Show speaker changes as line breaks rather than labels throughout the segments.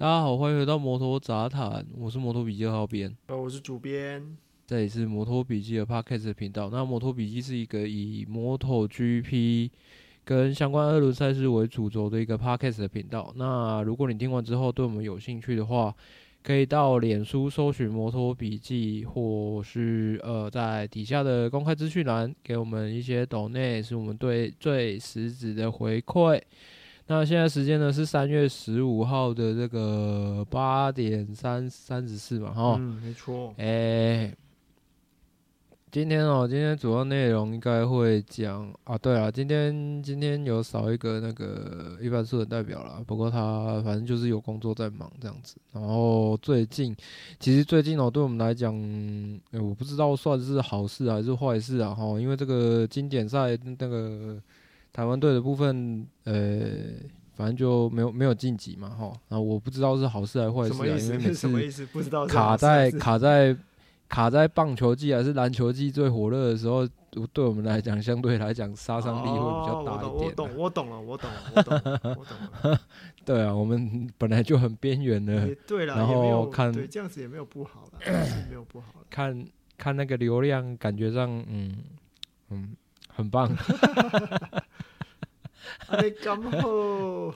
大家好，欢迎回到摩托杂谈，我是摩托笔记号编，
呃，我是主编，
这里是摩托笔记的 Podcast 频道。那摩托笔记是一个以摩托 GP 跟相关二轮赛事为主轴的一个 Podcast 的频道。那如果你听完之后对我们有兴趣的话，可以到脸书搜寻摩托笔记，或是呃在底下的公开资讯栏给我们一些 donate，是我们对最实质的回馈。那现在时间呢是三月十五号的这个八点三三十四嘛，哈，
嗯，没错。
哎、欸，今天哦，今天主要内容应该会讲啊，对啊，今天今天有少一个那个一般素人代表啦，不过他反正就是有工作在忙这样子。然后最近，其实最近哦，对我们来讲，欸，我不知道算是好事还是坏事啊，哈，因为这个经典赛那个。台湾队的部分，呃，反正就没有没有晋级嘛，哈。然后我不知道是好事还是坏事啊，因为每次 卡在卡在卡在棒球季还是篮球季最火热的时候，对我们来讲，相对来讲杀伤力会比较大一点。
我懂，我懂了，我懂了，我懂了，我懂了。
对啊，我们本来就很边缘的，
对了，然后看对这样子也没有不好了，没有不好。
看看那个流量，感觉上，嗯嗯，很棒。
哎，刚好，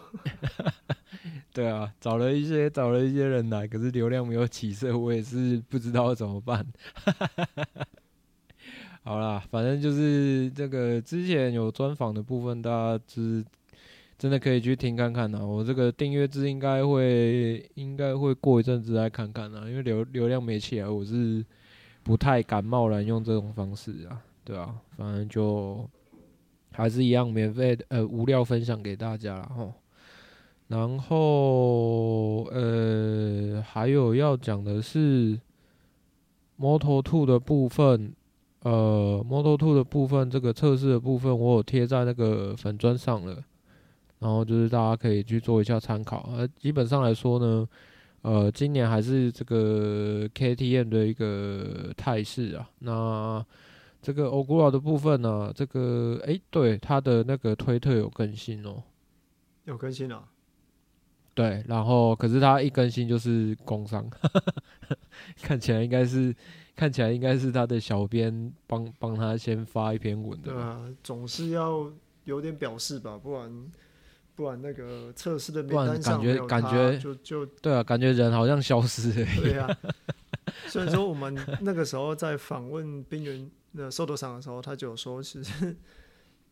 对啊，找了一些找了一些人来，可是流量没有起色，我也是不知道怎么办。好啦，反正就是这个之前有专访的部分，大家就是真的可以去听看看呐。我这个订阅制应该会应该会过一阵子来看看呐，因为流流量没起来，我是不太敢贸然用这种方式啊。对啊，反正就。还是一样免费的，呃，无料分享给大家了哈。然后，呃，还有要讲的是 Moto2 的部分，呃，Moto2 的部分，这个测试的部分，我有贴在那个粉砖上了。然后就是大家可以去做一下参考。呃，基本上来说呢，呃，今年还是这个 KTM 的一个态势啊。那这个欧古老的部分呢、啊，这个哎，对，他的那个推特有更新哦，
有更新了、啊，
对，然后可是他一更新就是工伤，看起来应该是看起来应该是他的小编帮帮他先发一篇文的，
对啊，总是要有点表示吧，不然不然那个测试的名单上没有他，感觉感觉就就对
啊，感觉人好像消失了，
对啊，所以说我们那个时候在访问冰原。那受到伤的时候，他就有说，其实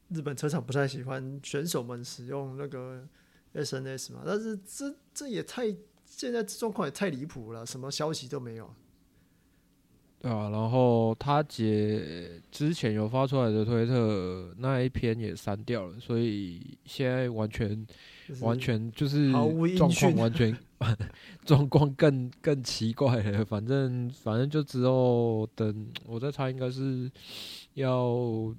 日本车厂不太喜欢选手们使用那个 SNS 嘛，但是这这也太现在状况也太离谱了，什么消息都没有。
对啊，然后他姐之前有发出来的推特那一篇也删掉了，所以现在完全、完全就是状况完全 状况更更奇怪了。反正反正就之后等我在猜，应该是要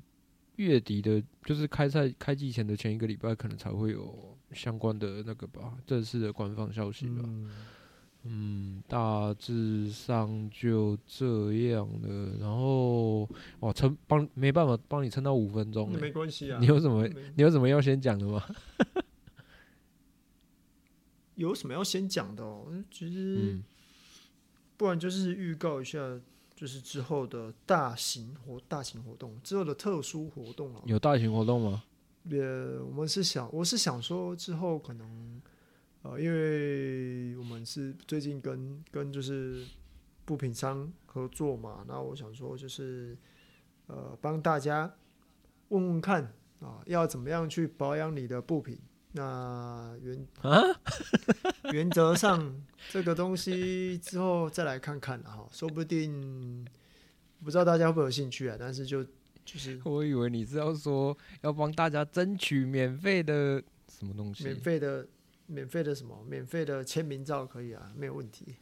月底的，就是开赛开季前的前一个礼拜，可能才会有相关的那个吧，正式的官方消息吧。嗯嗯，大致上就这样了。然后，哦，撑帮没办法帮你撑到五分钟，
没关系啊。
你有什么？你有什么要先讲的吗？
有什么要先讲的哦？其实，嗯、不然就是预告一下，就是之后的大型活大型活动之后的特殊活动啊。
有大型活动吗？
呃，我们是想，我是想说之后可能。呃，因为我们是最近跟跟就是布品商合作嘛，那我想说就是呃帮大家问问看啊，要怎么样去保养你的布品？那原啊 原则上这个东西之后再来看看哈，说不定不知道大家会不会有兴趣啊？但是就就是
我以为你是要说要帮大家争取免费的什么东西？
免费的。免费的什么？免费的签名照可以啊，没有问题。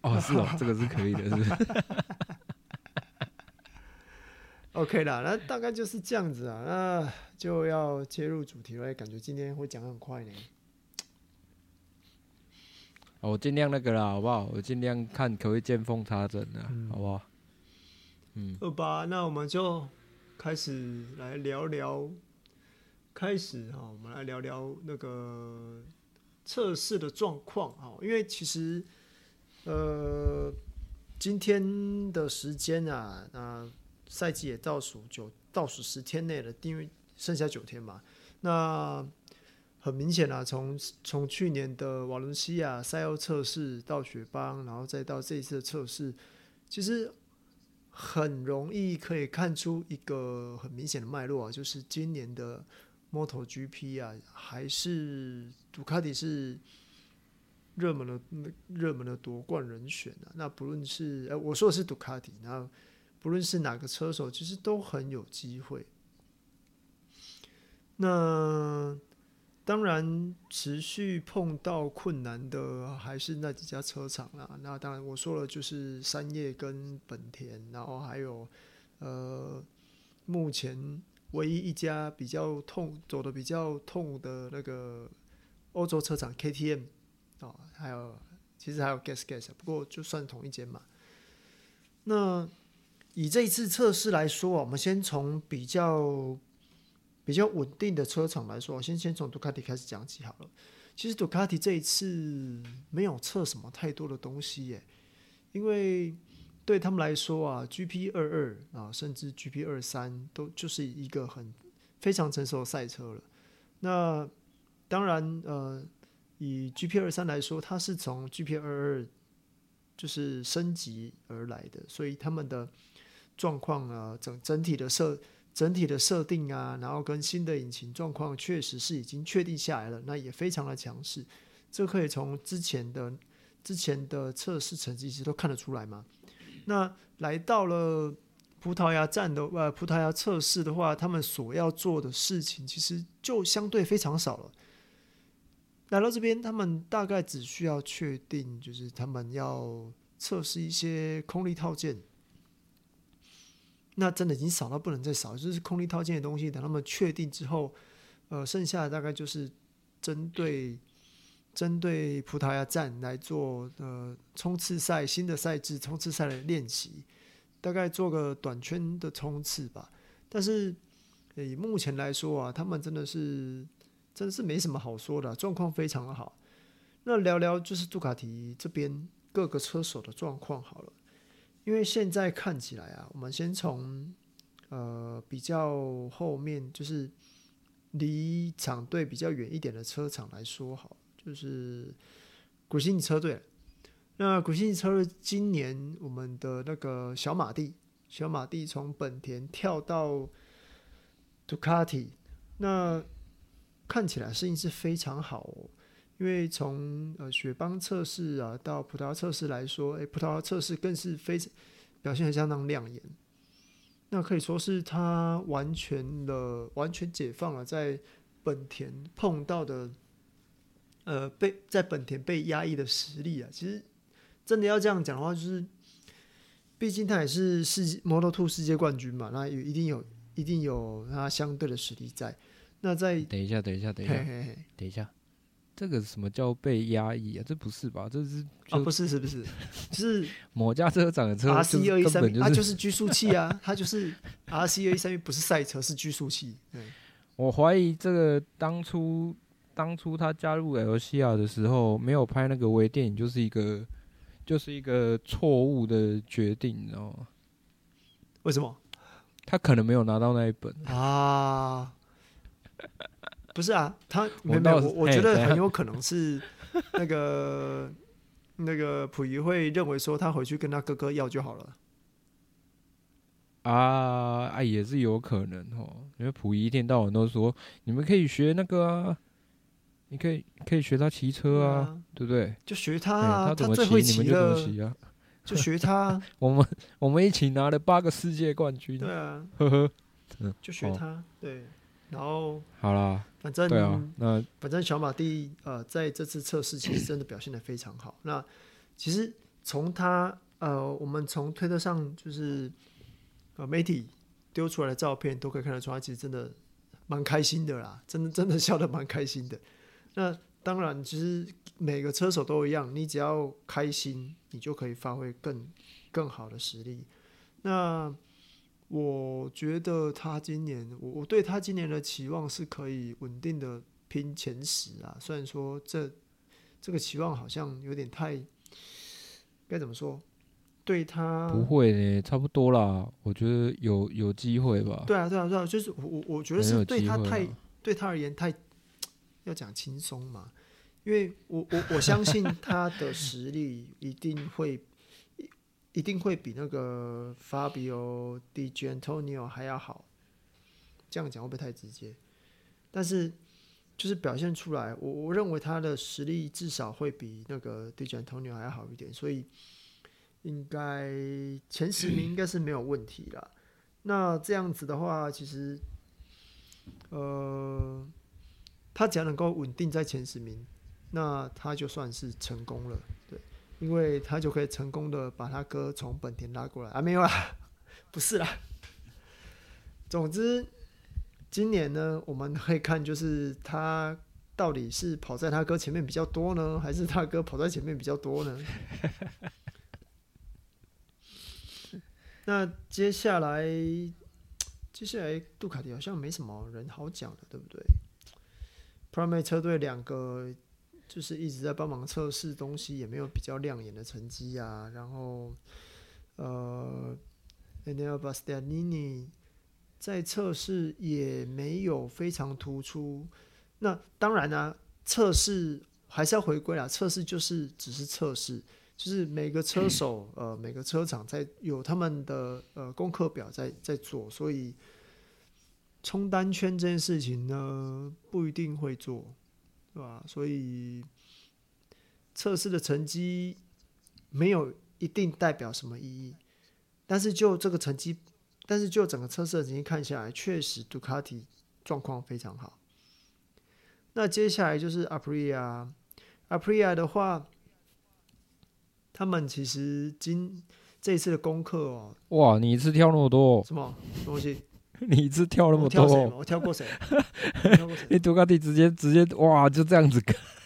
哦，是哦，这个是可以的，是不是
？OK 啦，那大概就是这样子啊，那就要切入主题了。感觉今天会讲很快呢。
我尽量那个啦，好不好？我尽量看可不可以见缝插针的，嗯、好不好？嗯，
好吧，那我们就开始来聊聊。开始哈，我们来聊聊那个测试的状况哈，因为其实呃今天的时间啊，那赛季也倒数九倒数十天内了，因为剩下九天嘛。那很明显啊，从从去年的瓦伦西亚赛后测试到雪邦，然后再到这一次的测试，其实很容易可以看出一个很明显的脉络啊，就是今年的。MotoGP 啊，还是杜卡迪是热门的热门的夺冠人选啊。那不论是呃，我说的是杜卡迪，那不论是哪个车手，其实都很有机会。那当然，持续碰到困难的还是那几家车厂啦。那当然，我说了就是三叶跟本田，然后还有呃，目前。唯一一家比较痛走的比较痛的那个欧洲车厂 KTM 哦，还有其实还有 Gas Gas，不过就算同一间嘛。那以这一次测试来说，我们先从比较比较稳定的车厂来说，我先先从杜卡迪开始讲起好了。其实杜卡迪这一次没有测什么太多的东西耶，因为。对他们来说啊，GP 二二啊，甚至 GP 二三都就是一个很非常成熟的赛车了。那当然，呃，以 GP 二三来说，它是从 GP 二二就是升级而来的，所以他们的状况啊，整整体的设整体的设定啊，然后跟新的引擎状况确实是已经确定下来了，那也非常的强势。这可以从之前的之前的测试成绩其实都看得出来嘛。那来到了葡萄牙站的呃，葡萄牙测试的话，他们所要做的事情其实就相对非常少了。来到这边，他们大概只需要确定，就是他们要测试一些空力套件。那真的已经少到不能再少，就是空力套件的东西，等他们确定之后，呃，剩下大概就是针对。针对葡萄牙站来做呃冲刺赛新的赛制冲刺赛的练习，大概做个短圈的冲刺吧。但是以目前来说啊，他们真的是真的是没什么好说的，状况非常的好。那聊聊就是杜卡迪这边各个车手的状况好了，因为现在看起来啊，我们先从呃比较后面就是离场队比较远一点的车厂来说好。就是古西尼车队，那古西尼车队今年我们的那个小马蒂，小马蒂从本田跳到杜卡迪，那看起来声音是非常好哦。因为从呃雪邦测试啊到葡萄牙测试来说，诶，葡萄牙测试更是非常表现得相当亮眼。那可以说是他完全的完全解放了在本田碰到的。呃，被在本田被压抑的实力啊，其实真的要这样讲的话，就是，毕竟他也是世界 Moto2 世界冠军嘛，那有一定有一定有他相对的实力在。那在
等一下，等一下，等一下，嘿嘿嘿等一下，这个什么叫被压抑啊？这不是吧？这是
啊，不是，是不是？就是
某家车厂的车
RC 二一三，它就是拘束器啊，它就是 RC 二一三，不是赛车，是拘束器。对，
我怀疑这个当初。当初他加入 LCR 的时候，没有拍那个微电影，就是一个，就是一个错误的决定，你知道吗？
为什么？
他可能没有拿到那一本
啊？不是啊，他没有，我我觉得很有可能是那个 那个溥仪会认为说他回去跟他哥哥要就好了。
啊，啊，也是有可能哦，因为溥仪一天到晚都说你们可以学那个啊。你可以可以学他骑车啊，啊对不对？
就学他啊，
他怎么骑你们就怎么骑啊，
就学他。
我们我们一起拿了八个世界冠军，
对啊，
呵呵，
就学他。哦、对，然后
好啦，
反正
对啊，那
反正小马蒂呃在这次测试其实真的表现的非常好。那其实从他呃，我们从推特上就是呃媒体丢出来的照片都可以看得出，他其实真的蛮开心的啦，真的真的笑得蛮开心的。那当然，其实每个车手都一样，你只要开心，你就可以发挥更更好的实力。那我觉得他今年，我我对他今年的期望是可以稳定的拼前十啊。虽然说这这个期望好像有点太，该怎么说？对他
不会呢，差不多啦。我觉得有有机会吧。
对啊，对啊，对啊，就是我我我觉得是对他太对他而言太要讲轻松嘛，因为我我我相信他的实力一定会。一定会比那个 Fabio Di g a n t o n i o 还要好，这样讲会不会太直接？但是就是表现出来，我我认为他的实力至少会比那个 Di g a n t o n i o 还要好一点，所以应该前十名应该是没有问题啦。那这样子的话，其实呃，他只要能够稳定在前十名，那他就算是成功了。对因为他就可以成功的把他哥从本田拉过来啊，没有啦，不是啦。总之，今年呢，我们可以看就是他到底是跑在他哥前面比较多呢，还是他哥跑在前面比较多呢？那接下来，接下来杜卡迪好像没什么人好讲的，对不对？Prime 车队两个。就是一直在帮忙测试东西，也没有比较亮眼的成绩啊。然后，呃，Enea Bastianini 在测试也没有非常突出。那当然呢、啊，测试还是要回归啦。测试就是只是测试，就是每个车手呃每个车厂在有他们的呃功课表在在做，所以冲单圈这件事情呢不一定会做。对吧？所以测试的成绩没有一定代表什么意义，但是就这个成绩，但是就整个测试的成绩看下来，确实杜卡迪状况非常好。那接下来就是 Aprilia，Aprilia 的话，他们其实今这一次的功课哦，
哇，你一次跳那么多，
什么东西？
你一次跳那么多，
我跳过谁？
你杜卡迪直接直接哇，就这样子，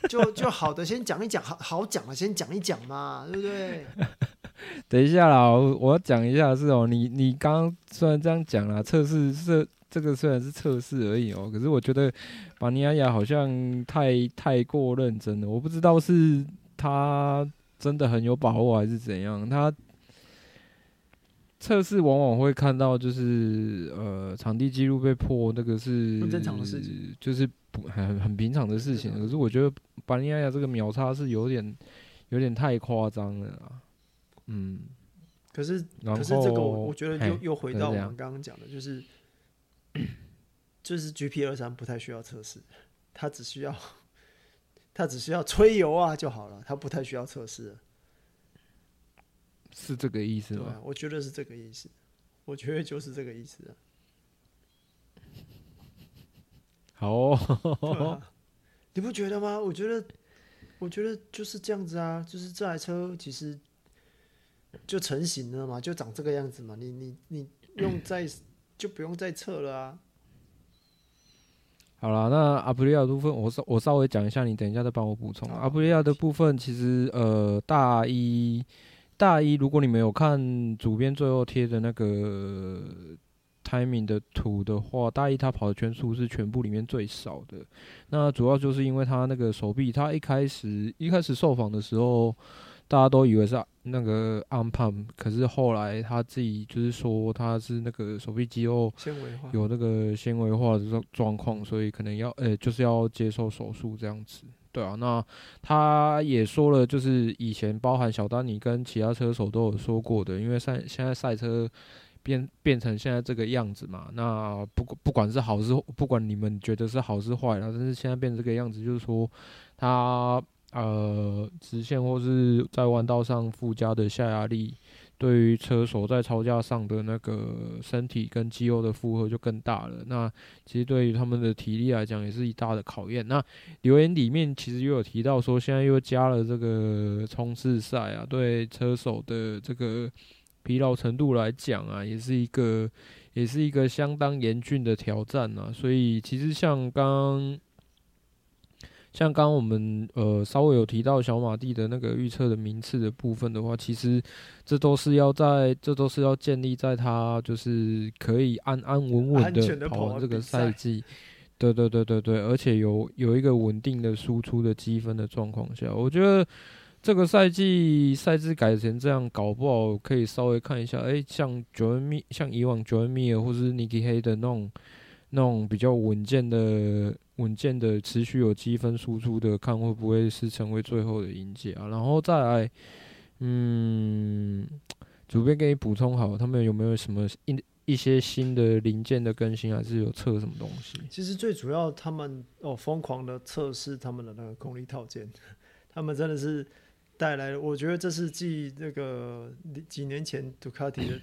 就就好的，先讲一讲，好好讲的先讲一讲嘛，对不对？
等一下啦，我我要讲一下是哦，你你刚刚虽然这样讲啦，测试是这个虽然是测试而已哦，可是我觉得巴尼亚亚好像太太过认真了，我不知道是他真的很有把握还是怎样，他。测试往往会看到，就是呃，场地记录被破，那个是
很正常的事情，
就是不很很平常的事情。可是我觉得巴尼亚亚这个秒差是有点有点太夸张了啊。嗯，
可是可是这个我我觉得又又回到我们刚刚讲的，就是 就是 GP 二三不太需要测试，他只需要 他只需要吹油啊就好了，他不太需要测试。
是这个意思吗？
对，我觉得是这个意思，我觉得就是这个意思。
好哦，
你不觉得吗？我觉得，我觉得就是这样子啊，就是这台车其实就成型了嘛，就长这个样子嘛。你你你用再 就不用再测了啊。
好了，那阿普利亚的部分，我稍我稍微讲一下，你等一下再帮我补充。阿普利亚的部分，其实呃大一。大一，如果你没有看主编最后贴的那个 timing 的图的话，大一他跑的圈数是全部里面最少的。那主要就是因为他那个手臂，他一开始一开始受访的时候，大家都以为是那个 arm pump，可是后来他自己就是说他是那个手臂肌肉纤维化有那个纤维化的状状况，所以可能要呃、欸、就是要接受手术这样子。对啊，那他也说了，就是以前包含小丹尼跟其他车手都有说过的，因为赛现在赛车变变成现在这个样子嘛，那不不管是好是不管你们觉得是好是坏啦，但是现在变成这个样子，就是说他呃直线或是在弯道上附加的下压力对于车手在操架上的那个身体跟肌肉的负荷就更大了。那其实对于他们的体力来讲，也是一大的考验。那留言里面其实又有提到说，现在又加了这个冲刺赛啊，对车手的这个疲劳程度来讲啊，也是一个也是一个相当严峻的挑战啊。所以其实像刚像刚刚我们呃稍微有提到小马蒂的那个预测的名次的部分的话，其实这都是要在这都是要建立在他就是可以安安稳稳的跑完这个赛。季，对对对对对，而且有有一个稳定的输出的积分的状况下，我觉得这个赛季赛制改成这样，搞不好可以稍微看一下，哎、欸，像 Joan Mir 像以往 Joan Mir 或是 Nicky Hayden 的那种那种比较稳健的。稳健的持续有积分输出的，看会不会是成为最后的赢家，然后再来，嗯，主编给你补充好，他们有没有什么一一些新的零件的更新，还是有测什么东西？
其实最主要，他们哦疯狂的测试他们的那个功率套件，他们真的是带来，我觉得这是继那个几年前杜卡迪的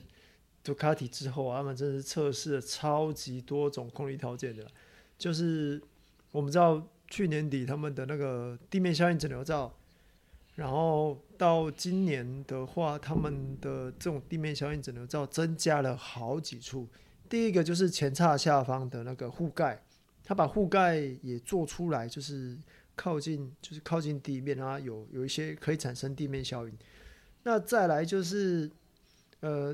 杜卡迪之后，他们真是测试了超级多种空力条件的，就是。我们知道去年底他们的那个地面效应整流罩，然后到今年的话，他们的这种地面效应整流罩增加了好几处。第一个就是前叉下方的那个护盖，他把护盖也做出来，就是靠近，就是靠近地面，它有有一些可以产生地面效应。那再来就是，呃，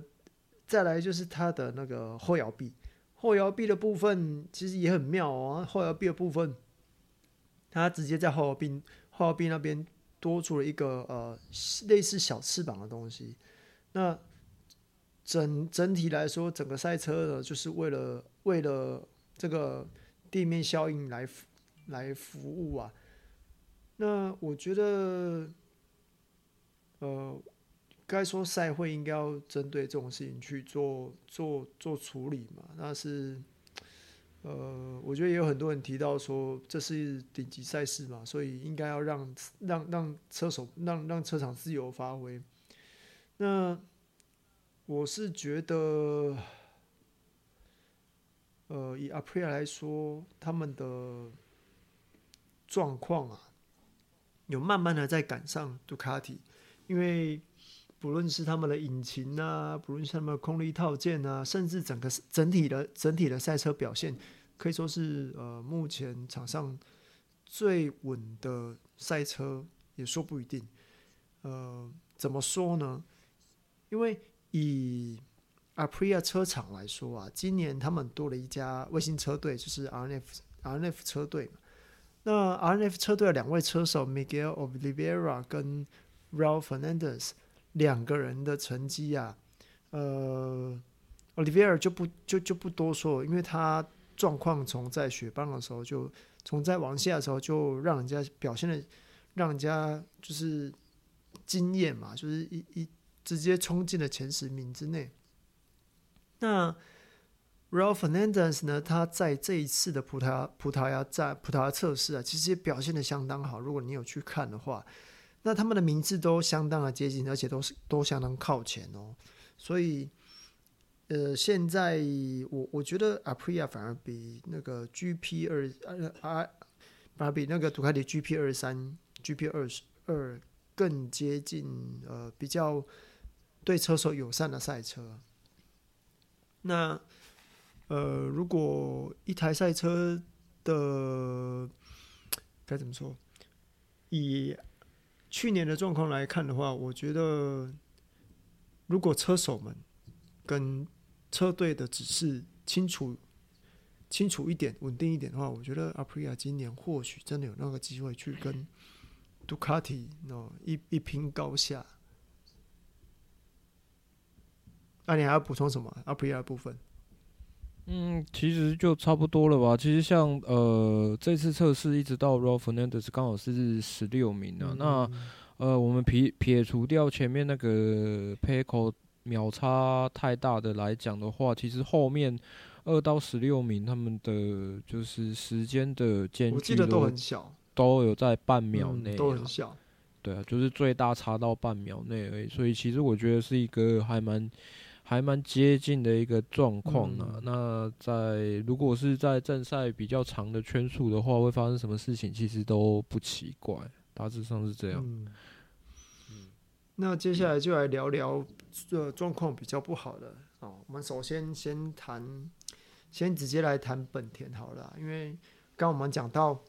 再来就是它的那个后摇臂。后摇臂的部分其实也很妙哦，后摇臂的部分，它直接在后摇臂后摇臂那边多出了一个呃类似小翅膀的东西。那整整体来说，整个赛车呢，就是为了为了这个地面效应来来服务啊。那我觉得，呃。该说赛会应该要针对这种事情去做做做处理嘛？那是，呃，我觉得也有很多人提到说，这是顶级赛事嘛，所以应该要让让让车手让让车场自由发挥。那我是觉得，呃，以 Aprilia 来说，他们的状况啊，有慢慢的在赶上杜卡迪，因为。不论是他们的引擎啊，不论是他们的空力套件啊，甚至整个整体的整体的赛车表现，可以说是呃目前场上最稳的赛车，也说不一定。呃，怎么说呢？因为以 Aprilia 车厂来说啊，今年他们多了一家卫星车队，就是 RNF RNF 车队。那 RNF 车队的两位车手 Miguel Oliveira 跟 Raul Fernandez。两个人的成绩啊，呃，Oliveira 就不就就不多说，因为他状况从在雪邦的时候就从在往下的时候就让人家表现的让人家就是惊艳嘛，就是一一直接冲进了前十名之内。那 Raul Fernandez 呢，他在这一次的葡萄牙葡萄牙在葡萄牙测试啊，其实也表现的相当好。如果你有去看的话。那他们的名字都相当的接近，而且都是都相当靠前哦。所以，呃，现在我我觉得 Aprilia 反而比那个 GP 二呃啊，反而比那个杜卡迪 GP 二三 GP 二十二更接近呃比较对车手友善的赛车。那呃，如果一台赛车的 该怎么说？以去年的状况来看的话，我觉得如果车手们跟车队的指示清楚、清楚一点、稳定一点的话，我觉得阿普利亚今年或许真的有那个机会去跟杜卡迪哦一一拼高下。那、你还要补充什么？阿普利亚的部分？
嗯，其实就差不多了吧。其实像呃这次测试一直到 Raul Fernandez 刚好是十六名啊。嗯、那呃我们撇撇除掉前面那个 Pecco 秒差太大的来讲的话，其实后面二到十六名他们的就是时间的间距，我记得
都很小，
都有在半秒内、啊嗯，
都很小。
对啊，就是最大差到半秒内而已，所以其实我觉得是一个还蛮还蛮接近的一个状况啊。嗯、那在如果是在正赛比较长的圈数的话，会发生什么事情，其实都不奇怪，大致上是这样。
嗯，那接下来就来聊聊这状况比较不好的哦。我们首先先谈，先直接来谈本田好了，因为刚我们讲到。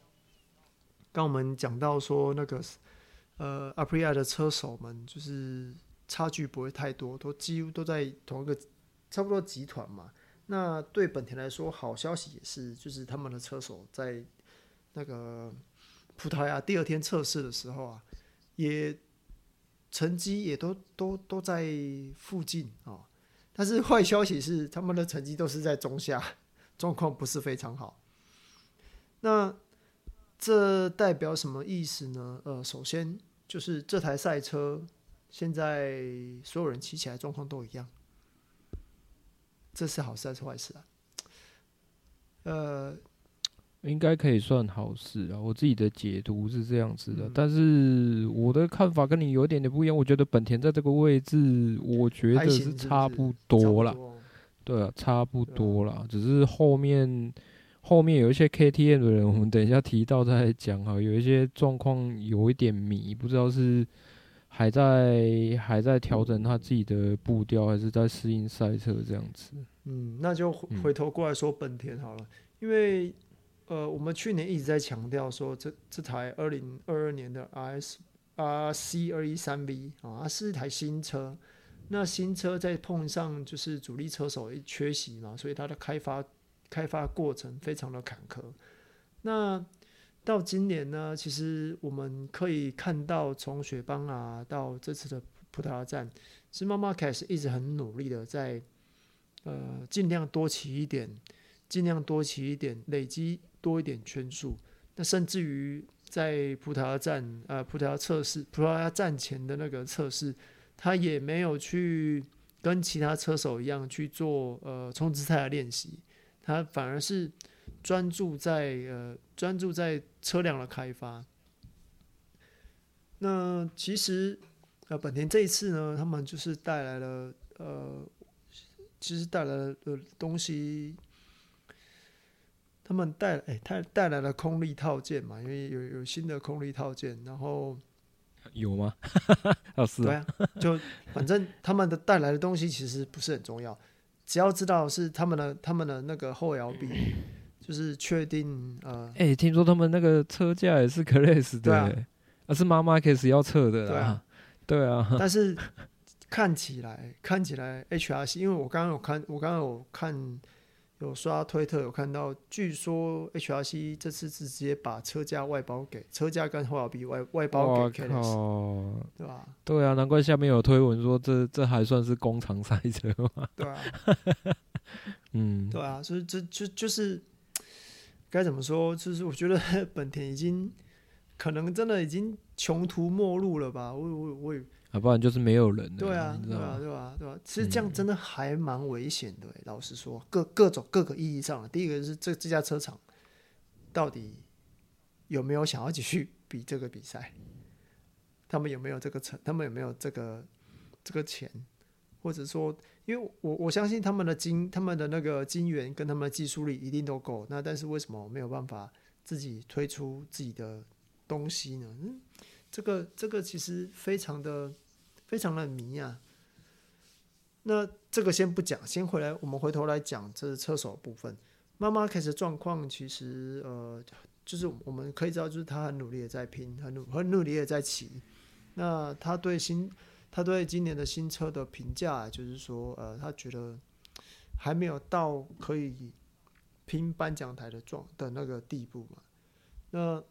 刚我们讲到说那个，呃，阿普利亚的车手们就是差距不会太多，都几乎都在同一个差不多集团嘛。那对本田来说，好消息也是，就是他们的车手在那个葡萄牙第二天测试的时候啊，也成绩也都都都在附近啊。但是坏消息是，他们的成绩都是在中下，状况不是非常好。那这代表什么意思呢？呃，首先就是这台赛车现在所有人骑起来状况都一样，这是好事还是坏事啊？呃，
应该可以算好事啊。我自己的解读是这样子的，嗯、但是我的看法跟你有点点不一样。我觉得本田在这个位置，我觉得是差不多了。对啊，差不多啦，只是后面。后面有一些 KTM 的人，我们等一下提到再讲哈。有一些状况有一点迷，不知道是还在还在调整他自己的步调，还是在适应赛车这样子。
嗯，那就回回头过来说本田好了，嗯、因为呃，我们去年一直在强调说这，这这台二零二二年的 RS RC 二一三 V 啊，它是一台新车。那新车在碰上就是主力车手一缺席嘛，所以它的开发。开发过程非常的坎坷。那到今年呢，其实我们可以看到，从雪邦啊到这次的葡萄牙站，是 Marc Marquez 一直很努力的在呃尽量多骑一点，尽量多骑一点，累积多一点圈数。那甚至于在葡萄牙站呃葡萄牙测试葡萄牙站前的那个测试，他也没有去跟其他车手一样去做呃冲刺赛的练习。他反而是专注在呃专注在车辆的开发。那其实呃本田这一次呢，他们就是带来了呃，其实带来了的东西，他们带哎他带来了空力套件嘛，因为有有新的空力套件，然后
有吗？哦是啊，
对啊，就反正他们的带来的东西其实不是很重要。只要知道是他们的他们的那个后摇臂，就是确定呃。哎、
欸，听说他们那个车架也是 Class 的，啊，啊是 Marc Marquez 要测的，对啊，对啊。
但是看起来看起来 HRC，因为我刚刚有看，我刚刚有看。有刷推特有看到，据说 HRC 这次是直接把车架外包给车架跟后摇臂外外包给 Kles，对吧？
对啊，难怪下面有推文说这这还算是工厂赛车嘛？
对啊，嗯，对啊，所以这就就是该怎么说？就是我觉得 本田已经可能真的已经穷途末路了吧？我我我也。
要不然就是没有人。
对啊，对啊，对啊，对啊。其实这样真的还蛮危险的。老实说，各各种各个意义上的，第一个是这这家车厂到底有没有想要继续比这个比赛？他们有没有这个成？他们有没有这个这个钱？或者说，因为我我相信他们的金，他们的那个金源跟他们的技术力一定都够。那但是为什么没有办法自己推出自己的东西呢？嗯，这个这个其实非常的。非常的迷啊！那这个先不讲，先回来，我们回头来讲这是车手部分。妈妈开始状况其实呃，就是我们可以知道，就是他很努力的在拼，很努很努力的在骑。那他对新他对今年的新车的评价，就是说呃，他觉得还没有到可以拼颁奖台的状的那个地步嘛。那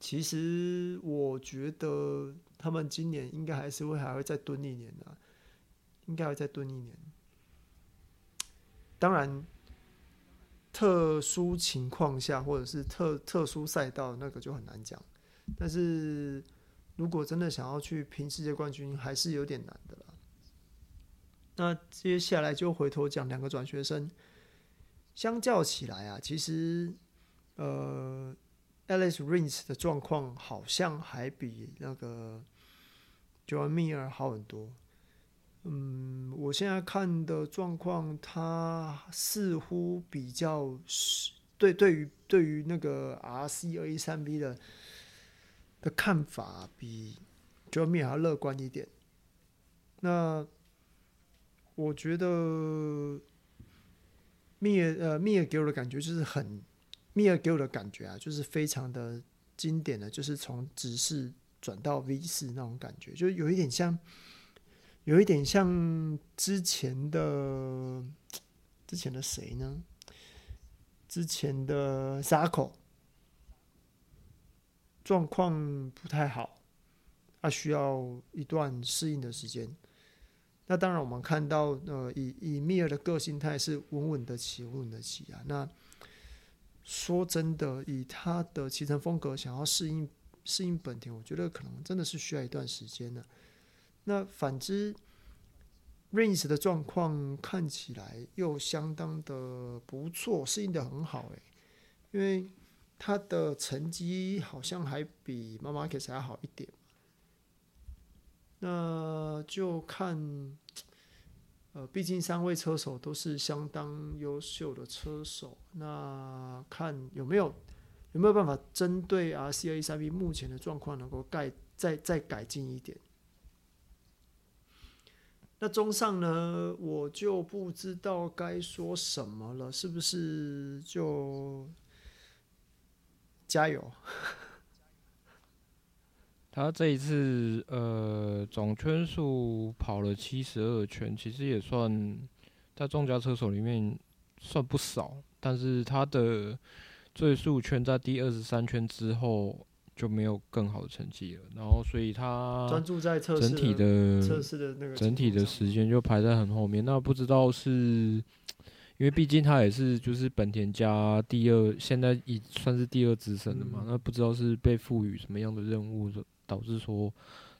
其实我觉得。他们今年应该还是会还会再蹲一年的，应该会再蹲一年。当然，特殊情况下或者是特特殊赛道那个就很难讲。但是如果真的想要去拼世界冠军，还是有点难的啦。那接下来就回头讲两个转学生，相较起来啊，其实呃。，Alice Rins 的状况好像还比那个 Joan Mir 好很多。嗯，我现在看的状况，他似乎比较是对对于对于那个 RCA 三 B 的的看法，比 Joan Mir 还要乐观一点。那我觉得密尔呃密尔给我的感觉就是很密尔给我的感觉啊，就是非常的经典的，就是从直视转到 V 四那种感觉，就有一点像。有一点像之前的之前的谁呢？之前的 Zarco 状况不太好，他需要一段适应的时间。那当然，我们看到呃，以以米尔的个性态是稳稳的起，稳稳的起啊。那说真的，以他的骑乘风格，想要适应适应本田，我觉得可能真的是需要一段时间的。那反之，Rins 的状况看起来又相当的不错，适应的很好诶，因为他的成绩好像还比 Marquez 还好一点。那就看，呃，毕竟三位车手都是相当优秀的车手，那看有没有有没有办法针对 R C A 三 B 目前的状况能够改再再改进一点。那综上呢，我就不知道该说什么了，是不是就加油？
他这一次呃总圈数跑了七十二圈，其实也算在众家车手里面算不少，但是他的最速圈在第二十三圈之后。就没有更好的成绩了，然后所以他专注在整体的测试的那个整体的时间就排在很后面。那不知道是因为毕竟他也是就是本田家第二，现在已算是第二资深的嘛。那不知道是被赋予什么样的任务，导致说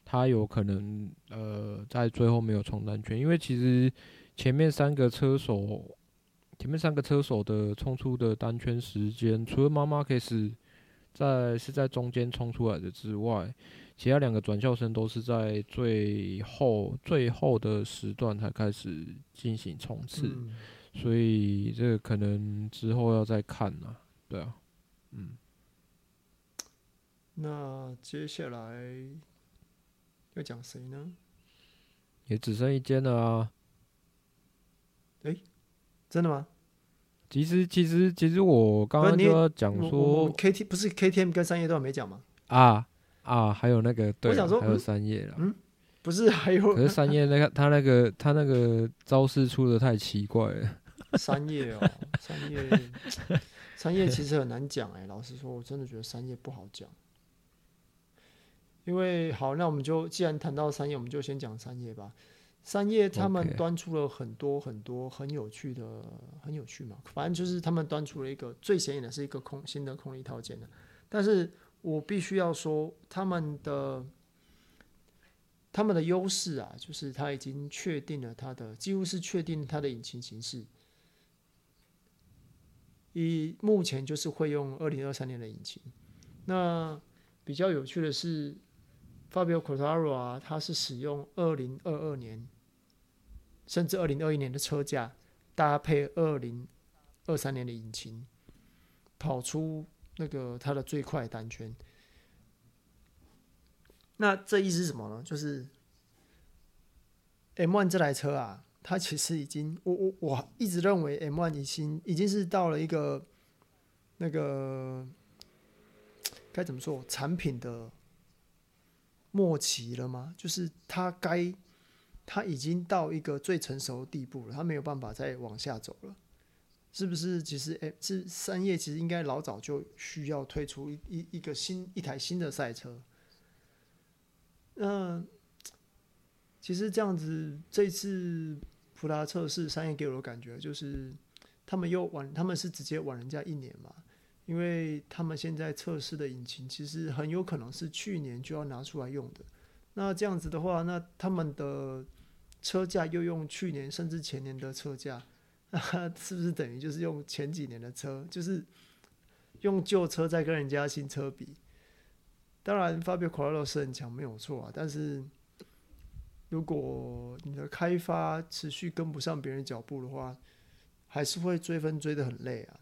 他有可能呃在最后没有冲单圈。因为其实前面三个车手，前面三个车手的冲出的单圈时间，除了 Marc Marquez 在是在中间冲出来的之外，其他两个转校生都是在最后最后的时段才开始进行冲刺，嗯，所以这个可能之后要再看呐，对啊，嗯。
那接下来要讲谁呢？
也只剩一间了啊。
诶，真的吗？
其实，其实，其实我刚刚就要讲说
，K T 不是 K T M 跟三叶都还没讲吗？
啊啊，还有那个对，还有三叶了。
嗯，不是还有？
可是三叶那个 他那个他那个招式出的太奇怪了。
三叶哦，三叶，三叶其实很难讲哎。老实说，我真的觉得三叶不好讲。因为好，那我们就既然谈到三叶，我们就先讲三叶吧。三叶他们端出了很多很多很有趣的，Okay. 很有趣嘛。反正就是他们端出了一个最显眼的是一个空新的空力套件的。但是我必须要说，他们的他们的优势啊，就是他已经确定了他的几乎是确定他的引擎形式。以目前就是会用二零二三年的引擎。那比较有趣的是，Fabio Quartararo 啊，他是使用二零二二年。甚至二零二一年的车架搭配二零二三年的引擎，跑出那个它的最快单圈。那这意思是什么呢？就是 M1 这台车啊，它其实已经，我我我一直认为 M1 已经已经是到了一个那个该怎么说产品的末期了吗？就是它该。他已经到一个最成熟的地步了，他没有办法再往下走了，是不是？其实，哎，是三叶其实应该老早就需要推出一一一个新一台新的赛车。那其实这样子，这次普拉测试，三叶给我的感觉就是，他们又晚，他们是直接晚人家一年嘛，因为他们现在测试的引擎其实很有可能是去年就要拿出来用的。那这样子的话，那他们的车架又用去年甚至前年的车架，那是不是等于就是用前几年的车？就是用旧车在跟人家新车比。当然，Fabio Quartararo 是很强，没有错啊。但是，如果你的开发持续跟不上别人脚步的话，还是会追分追得很累啊。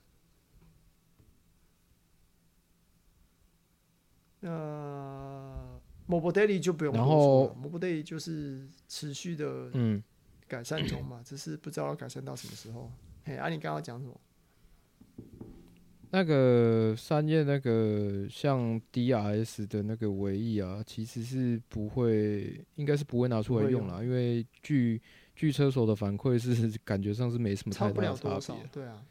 那 Morbidelli 就不用然后 Morbidelli 就是持续的嗯改善中嘛，只是不知道要改善到什么时候。嘿，啊，你刚刚讲什么？
那个三叶那个像 DRS 的那个尾翼啊，其实是不会，应该是不会拿出来用啦，因为据据车手的反馈是 感觉上是没什么太大的差别。
对啊，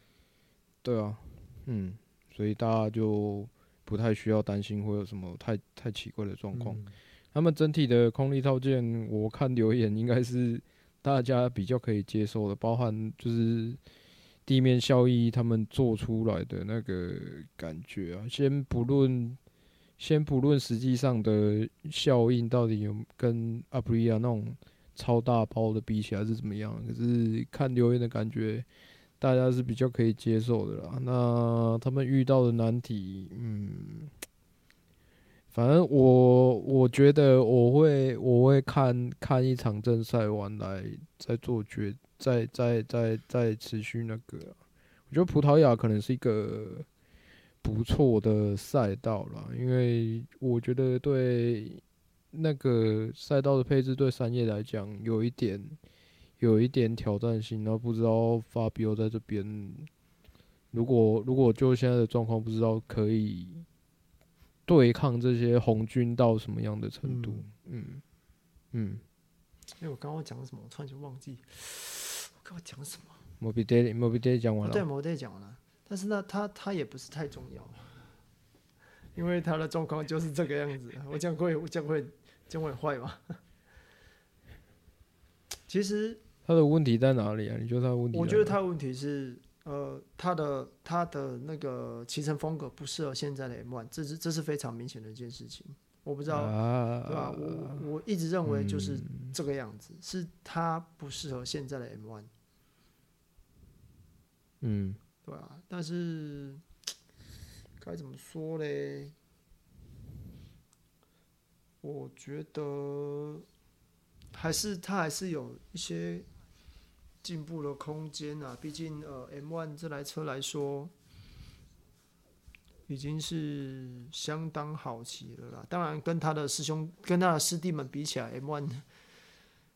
对啊，嗯，所以大家就不太需要担心会有什么太太奇怪的状况。嗯、他们整体的空力套件，我看留言应该是大家比较可以接受的，包含就是。地面效益，他们做出来的那个感觉啊，先不论，先不论实际上的效应到底有跟阿普利亚那种超大包的比起来是怎么样，可是看留言的感觉，大家是比较可以接受的啦。那他们遇到的难题，嗯，反正我我觉得我会我会看看一场正赛完来再做决。再再再再持续那个，我觉得葡萄牙可能是一个不错的赛道了，因为我觉得对那个赛道的配置对三叶来讲有一点有一点挑战性，然后不知道法比奥在这边，如果如果就现在的状况，不知道可以对抗这些红军到什么样的程度，嗯嗯。
哎、欸，我刚刚讲什么？我突然就忘记。跟我讲什么
？Morbidelli，Morbidelli 讲完了。
对，Morbidelli 讲完了。但是呢，他他也不是太重要，因为他的状况就是这个样子。我这样会，我这样会，这样会坏吗？其实
他的问题在哪里啊？你觉得他的问题？
我觉得他的问题是，呃，他的他的那个骑乘风格不适合现在的 M1，这是这是非常明显的一件事情。我不知道，啊、对吧？我我一直认为就是这个样子，嗯、是他不适合现在的 M1。
嗯，
对啊，但是 该怎么说嘞？我觉得还是他还是有一些进步的空间啊。毕竟呃，M1 这台车来说。已经是相当好骑了啦，当然跟他的师兄、跟他的师弟们比起来，M1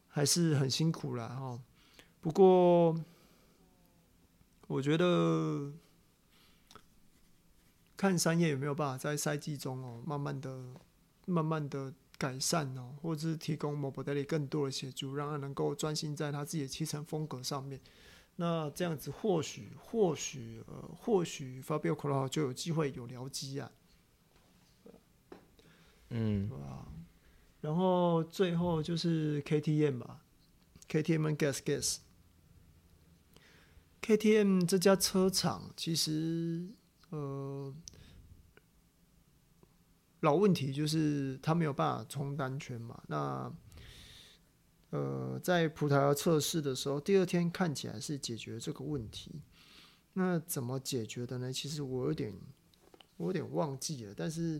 还是很辛苦啦。哈。不过，我觉得看三叶有没有办法在赛季中哦，慢慢的、慢慢的改善哦，或者是提供 Morbidelli 更多的协助，让他能够专心在他自己的骑乘风格上面。那这样子或许或许呃或许 Fabio Quartararo 就有机会有僚机啊，
嗯，
对吧？然后最后就是 KTM 吧，KTM Gasgas KTM 这家车厂其实呃老问题就是他没有办法冲单圈嘛，那。呃，在葡萄牙测试的时候，第二天看起来是解决这个问题。那怎么解决的呢？其实我有点，我有点忘记了。但是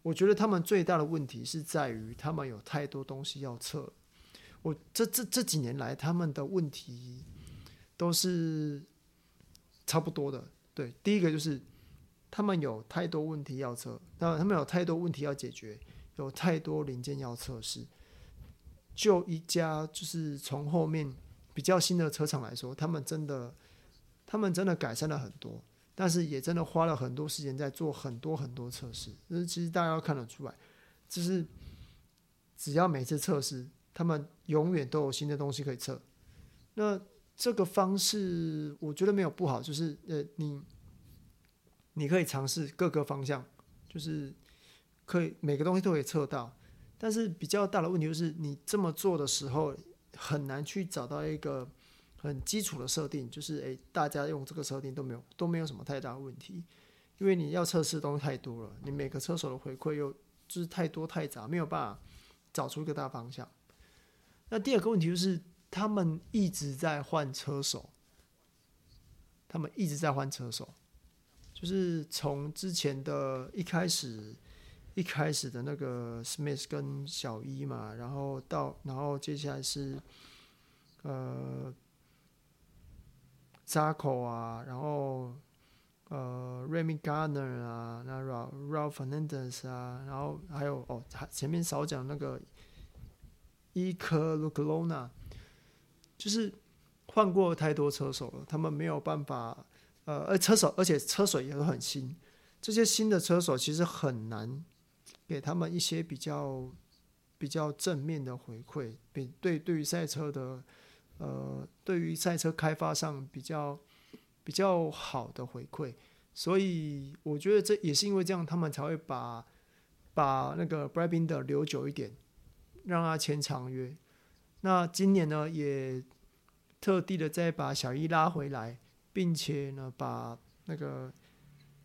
我觉得他们最大的问题是在于他们有太多东西要测。我这这这几年来，他们的问题都是差不多的。对，第一个就是他们有太多问题要测，那他们有太多问题要解决，有太多零件要测试。就一家就是从后面比较新的车厂来说，他们真的，他们真的改善了很多，但是也真的花了很多时间在做很多很多测试。就是其实大家要看得出来，就是只要每次测试，他们永远都有新的东西可以测。那这个方式我觉得没有不好，就是呃，你你可以尝试各个方向，就是可以每个东西都可以测到。但是比较大的问题就是，你这么做的时候很难去找到一个很基础的设定，就是诶，大家用这个设定都没有都没有什么太大的问题，因为你要测试的东西太多了，你每个车手的回馈又就是太多太杂，没有办法找出一个大方向。那第二个问题就是，他们一直在换车手，他们一直在换车手，就是从之前的一开始，一开始的那个 Smith 跟小一嘛，然后到然后接下来是呃 Zako 啊，然后呃 Remy Gardner 啊，那 Ralph Ralph Fernandez 啊，然后还有哦，前面少讲那个 Iker Lecuona，就是换过太多车手了，他们没有办法。呃，而车手，而且车手也都很新。这些新的车手其实很难给他们一些比较比较正面的回馈，比对对于赛车的呃，对于赛车开发上比较比较好的回馈。所以我觉得这也是因为这样，他们才会把把那个 Brad Binder 留久一点，让他签长约。那今年呢，也特地的再把小一拉回来。并且呢，把那个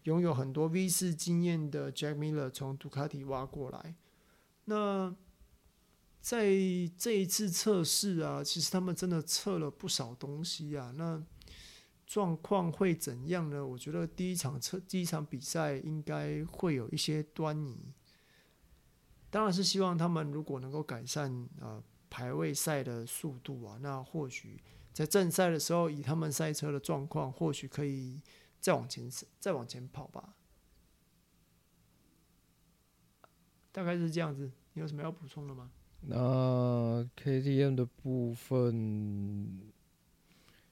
拥有很多 V 四经验的 Jack Miller 从杜卡迪挖过来。那在这一次测试啊，其实他们真的测了不少东西啊。那状况会怎样呢？我觉得第一场测第一场比赛应该会有一些端倪。当然是希望他们如果能够改善啊、排位赛的速度啊，那或许。在正赛的时候，以他们赛车的状况，或许可以再往前再往前跑吧。大概是这样子。你有什么要补充的吗？
那 KTM 的部分，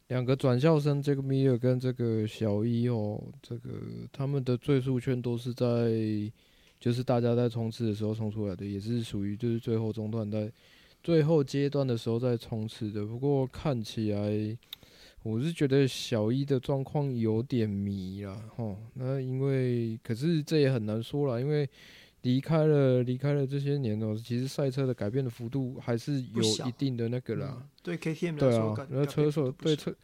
两个转校生，这个米尔跟这个小一哦，这个他们的最速圈都是在，就是大家在冲刺的时候冲出来的，也是属于就是最后中段在。最后阶段的时候再冲刺的，不过看起来我是觉得小一的状况有点迷了吼。那因为可是这也很难说了，因为离开了离开了这些年哦，其实赛车的改变的幅度还是有一定的那个啦。
嗯、对 KTM
对啊，那车手对车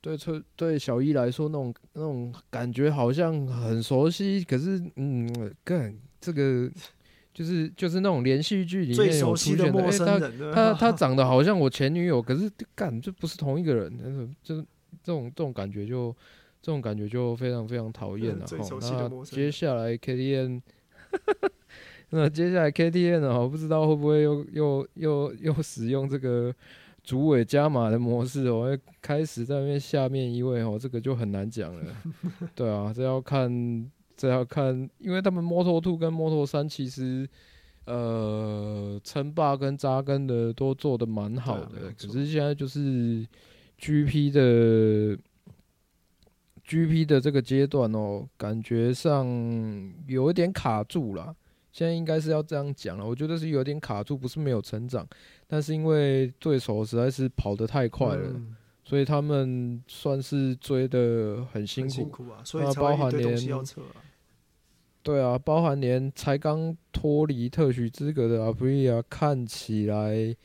对车对小一来说那种那种感觉好像很熟悉，可是嗯，干这个。就是就是那种连续剧里面有出现的，的陌生人、欸、他他 他长得好像我前女友，可是干这不是同一个人，就是这种这种感觉就这种感觉就非常非常讨厌了。那接下来 K T N，那接下来 K T N 呢？我不知道会不会又又又又使用这个主委加码的模式哦，会开始在那边下面一位哦，这个就很难讲了。对啊，这要看。这要看，因为他们 Moto2 跟 Moto3 其实，呃，称霸跟扎根的都做的蛮好的，可是现在就是 GP 的 GP 的这个阶段哦，感觉上有一点卡住了。现在应该是要这样讲了，我觉得是有点卡住，不是没有成长，但是因为对手实在是跑得太快了，所以他们算是追得很辛苦，那包含连。对啊，包含连才刚脱离特许资格的阿普利亚，看起来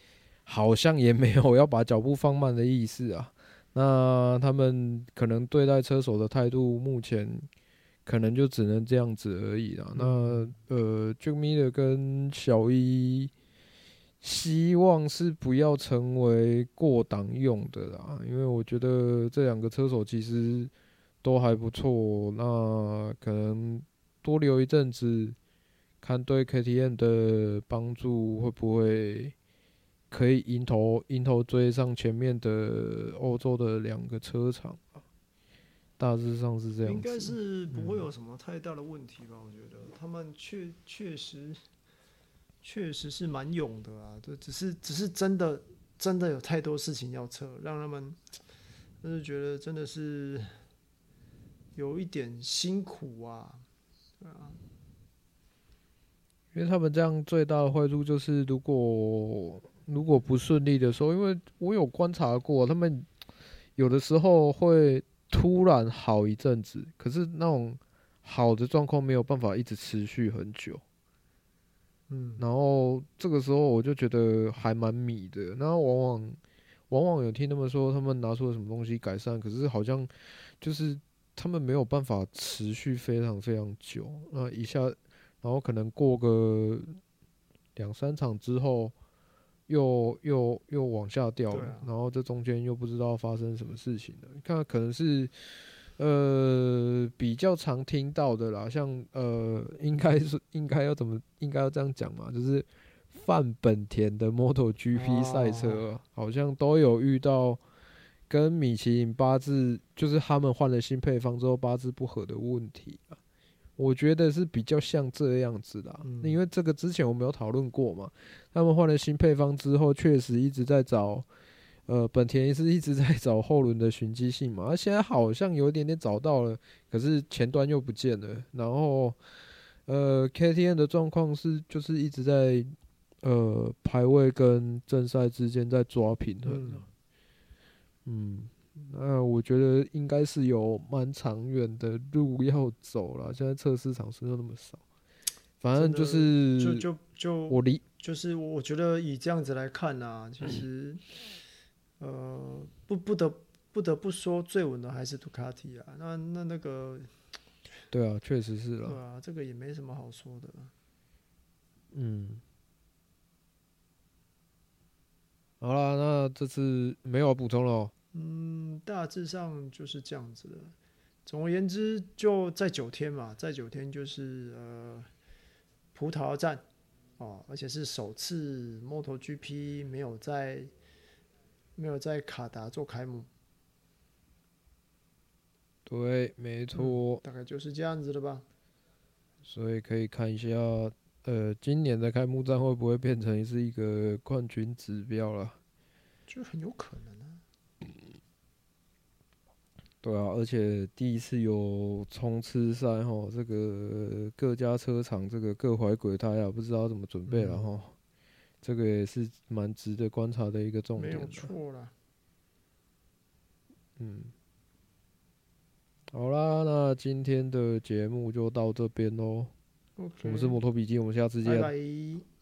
好像也没有要把脚步放慢的意思啊。那他们可能对待车手的态度，目前可能就只能这样子而已了。那呃，Jack Miller 跟小一，希望是不要成为过档用的啦，因为我觉得这两个车手其实都还不错。那可能。多留一阵子，看对 KTM 的帮助会不会可以迎头迎头追上前面的欧洲的两个车厂，大致上是这样。应
该是不会有什么太大的问题吧？我觉得他们确确实确实是蛮勇的啊，对，只是只是真的真的有太多事情要测，让他们就是觉得真的是有一点辛苦啊。
因为他们这样最大的坏处就是，如果如果不顺利的时候，因为我有观察过，他们有的时候会突然好一阵子，可是那种好的状况没有办法一直持续很久。嗯，然后这个时候我就觉得还蛮米的。然后往往往往有听他们说，他们拿出了什么东西改善，可是好像就是。他们没有办法持续非常非常久，那一下，然后可能过个两三场之后又，又又又往下掉了，啊、然后这中间又不知道发生什么事情了。你看，可能是呃，比较常听到的啦，像呃，应该是应该要怎么应该要这样讲嘛，就是范本田的 MotoGP 赛车，好像都有遇到跟米其林八字，就是他们换了新配方之后八字不合的问题。我觉得是比较像这样子的，因为这个之前我们有讨论过嘛，他们换了新配方之后，确实一直在找。呃，本田是一直在找后轮的循迹性嘛，而现在好像有一点点找到了，可是前端又不见了。然后，呃，K T N 的状况是就是一直在呃排位跟正赛之间在抓平衡。嗯，那我觉得应该是有蛮长远的路要走了。现在测试场数又那么少，反正就是
就就就
我离
就是我觉得以这样子来看啊，其实。呃，不不得不得不说，最稳的还是杜卡迪啊。那那那个，
对啊，确实是了。
对啊，这个也没什么好说的。
嗯，好了，那这次没有补充了。
嗯，大致上就是这样子的。总而言之，就在九天嘛，在九天就是呃，葡萄牙站哦，而且是首次 MotoGP 没有在。没有在卡达做开幕，
对，没错，
嗯，大概就是这样子的吧。
所以可以看一下，呃，今年的开幕战会不会变成是一个冠军指标了？
就很有可能啊。
对啊，而且第一次有冲刺赛哈，这个各家车厂这个各怀鬼胎啊，不知道怎么准备了哈。嗯这个也是蛮值得观察的一个重点。没有错啦。嗯，好啦，那今天的节目就到这边喽。Okay. 我们是摩托笔记，我们下次见。
拜拜。